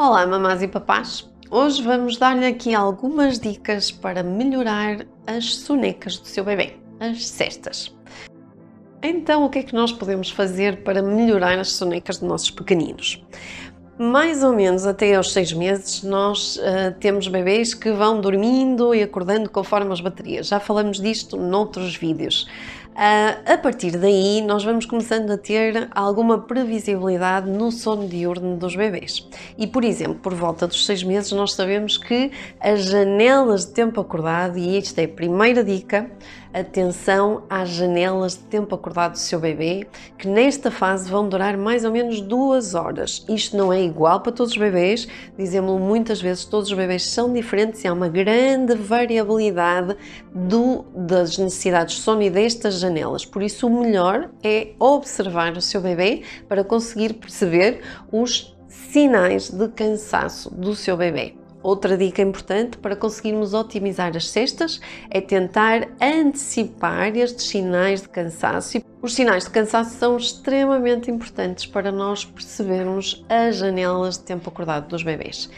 Olá, mamás e papás! Hoje vamos dar-lhe aqui algumas dicas para melhorar as sonecas do seu bebê, as cestas. Então, o que é que nós podemos fazer para melhorar as sonecas dos nossos pequeninos? Mais ou menos até aos seis meses, nós uh, temos bebês que vão dormindo e acordando conforme as baterias. Já falamos disto noutros vídeos. Uh, a partir daí, nós vamos começando a ter alguma previsibilidade no sono diurno dos bebês. E, por exemplo, por volta dos seis meses, nós sabemos que as janelas de tempo acordado, e esta é a primeira dica, atenção às janelas de tempo acordado do seu bebê, que nesta fase vão durar mais ou menos duas horas. Isto não é igual para todos os bebês, dizemos muitas vezes, todos os bebês são diferentes e há uma grande variabilidade do, das necessidades de sono e destas janelas. Por isso, o melhor é observar o seu bebê para conseguir perceber os sinais de cansaço do seu bebê. Outra dica importante para conseguirmos otimizar as cestas é tentar antecipar estes sinais de cansaço. Os sinais de cansaço são extremamente importantes para nós percebermos as janelas de tempo acordado dos bebês.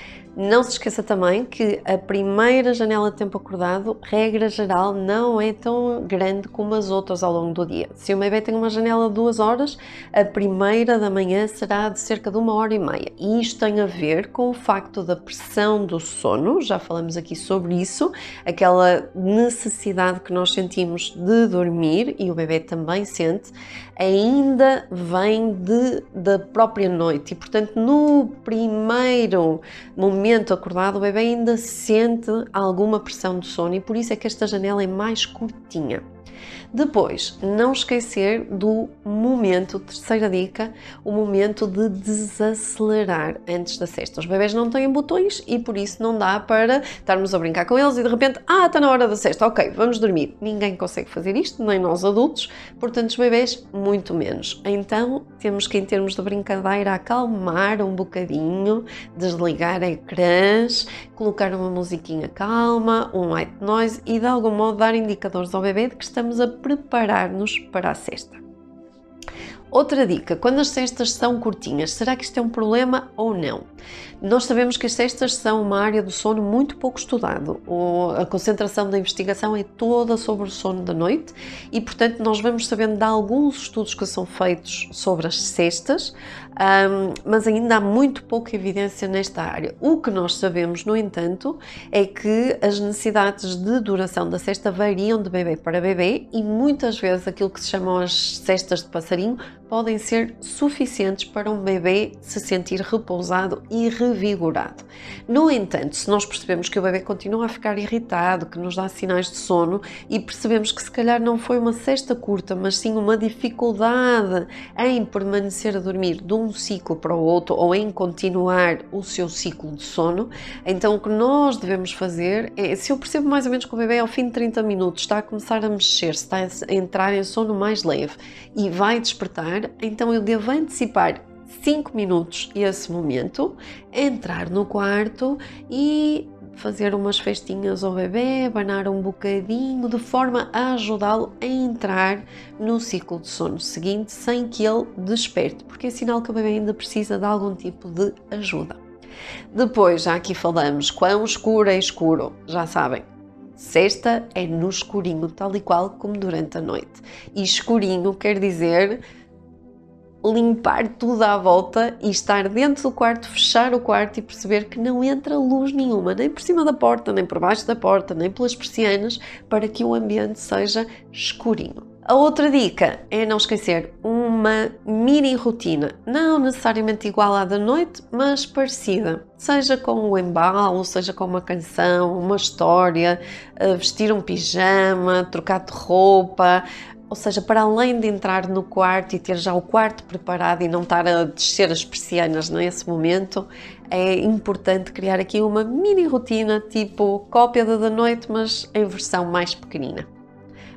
Não se esqueça também que a primeira janela de tempo acordado, regra geral, não é tão grande como as outras ao longo do dia. Se o bebê tem uma janela de duas horas, a primeira da manhã será de cerca de uma hora e meia. E isto tem a ver com o facto da pressão do sono, já falamos aqui sobre isso, aquela necessidade que nós sentimos de dormir e o bebê também sente, ainda vem de, da própria noite. E, portanto, no primeiro momento, momento acordado, o bebê ainda sente alguma pressão de sono e por isso é que esta janela é mais curtinha. Depois, não esquecer do momento, terceira dica, o momento de desacelerar antes da cesta. Os bebés não têm botões e por isso não dá para estarmos a brincar com eles e de repente, ah, está na hora da cesta, ok, vamos dormir. Ninguém consegue fazer isto, nem nós adultos, portanto os bebés muito menos. Então temos que, em termos de brincadeira, acalmar um bocadinho, desligar ecrãs, colocar uma musiquinha calma, um white noise e de algum modo dar indicadores ao bebê de que estamos a preparar-nos para a cesta. Outra dica, quando as cestas são curtinhas, será que isto é um problema ou não? Nós sabemos que as cestas são uma área do sono muito pouco estudado. A concentração da investigação é toda sobre o sono da noite e, portanto, nós vamos sabendo de alguns estudos que são feitos sobre as cestas, mas ainda há muito pouca evidência nesta área. O que nós sabemos, no entanto, é que as necessidades de duração da cesta variam de bebê para bebê e muitas vezes aquilo que se chamam as cestas de passarinho podem ser suficientes para um bebê se sentir repousado e revigorado. No entanto, se nós percebemos que o bebê continua a ficar irritado, que nos dá sinais de sono e percebemos que se calhar não foi uma cesta curta, mas sim uma dificuldade em permanecer a dormir de um ciclo para o outro ou em continuar o seu ciclo de sono, então o que nós devemos fazer é, se eu percebo mais ou menos que o bebê ao fim de 30 minutos está a começar a mexer, está a entrar em sono mais leve e vai despertar, então eu devo antecipar 5 minutos esse momento, entrar no quarto e fazer umas festinhas ao bebê, abanar um bocadinho, de forma a ajudá-lo a entrar no ciclo de sono seguinte sem que ele desperte, porque é sinal que o bebê ainda precisa de algum tipo de ajuda. Depois, já aqui falamos quão escuro é escuro, já sabem, Sexta é no escurinho, tal e qual como durante a noite. E escurinho quer dizer limpar tudo à volta e estar dentro do quarto, fechar o quarto e perceber que não entra luz nenhuma, nem por cima da porta, nem por baixo da porta, nem pelas persianas, para que o ambiente seja escurinho. A outra dica é não esquecer uma mini rotina, não necessariamente igual à da noite, mas parecida. Seja com o embalo, seja com uma canção, uma história, eh, vestir um pijama, trocar de roupa, ou seja, para além de entrar no quarto e ter já o quarto preparado e não estar a descer as persianas nesse momento, é importante criar aqui uma mini rotina, tipo cópia da da noite, mas em versão mais pequenina.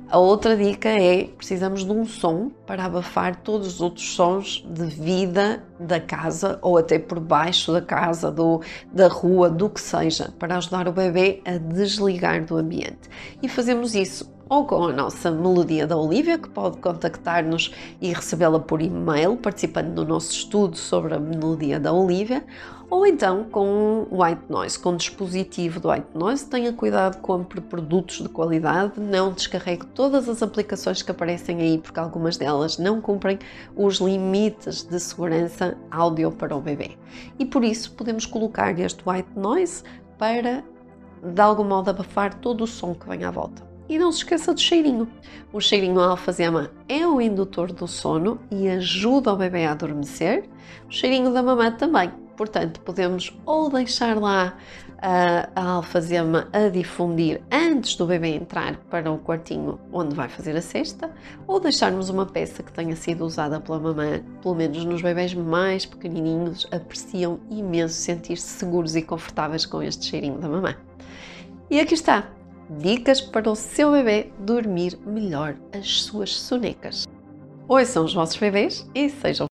A outra dica é precisamos de um som para abafar todos os outros sons de vida da casa ou até por baixo da casa, do, da rua, do que seja, para ajudar o bebê a desligar do ambiente. E fazemos isso ou com a nossa melodia da Olivia, que pode contactar-nos e recebê-la por e-mail, participando do nosso estudo sobre a melodia da Olivia, Ou então com white noise, com dispositivo de white noise, tenha cuidado, compre produtos de qualidade, não descarregue todas as aplicações que aparecem aí, porque algumas delas não cumprem os limites de segurança áudio para o bebê. E por isso podemos colocar este white noise para de algum modo abafar todo o som que vem à volta. E não se esqueça do cheirinho. O cheirinho alfazema é o indutor do sono e ajuda o bebê a adormecer. O cheirinho da mamã também. Portanto, podemos ou deixar lá a, a alfazema a difundir antes do bebê entrar para o quartinho onde vai fazer a cesta, ou deixarmos uma peça que tenha sido usada pela mamã, pelo menos nos bebés mais pequenininhos, apreciam imenso sentir-se seguros e confortáveis com este cheirinho da mamã. E aqui está, dicas para o seu bebê dormir melhor as suas sonecas. Ouçam os vossos bebês e sejam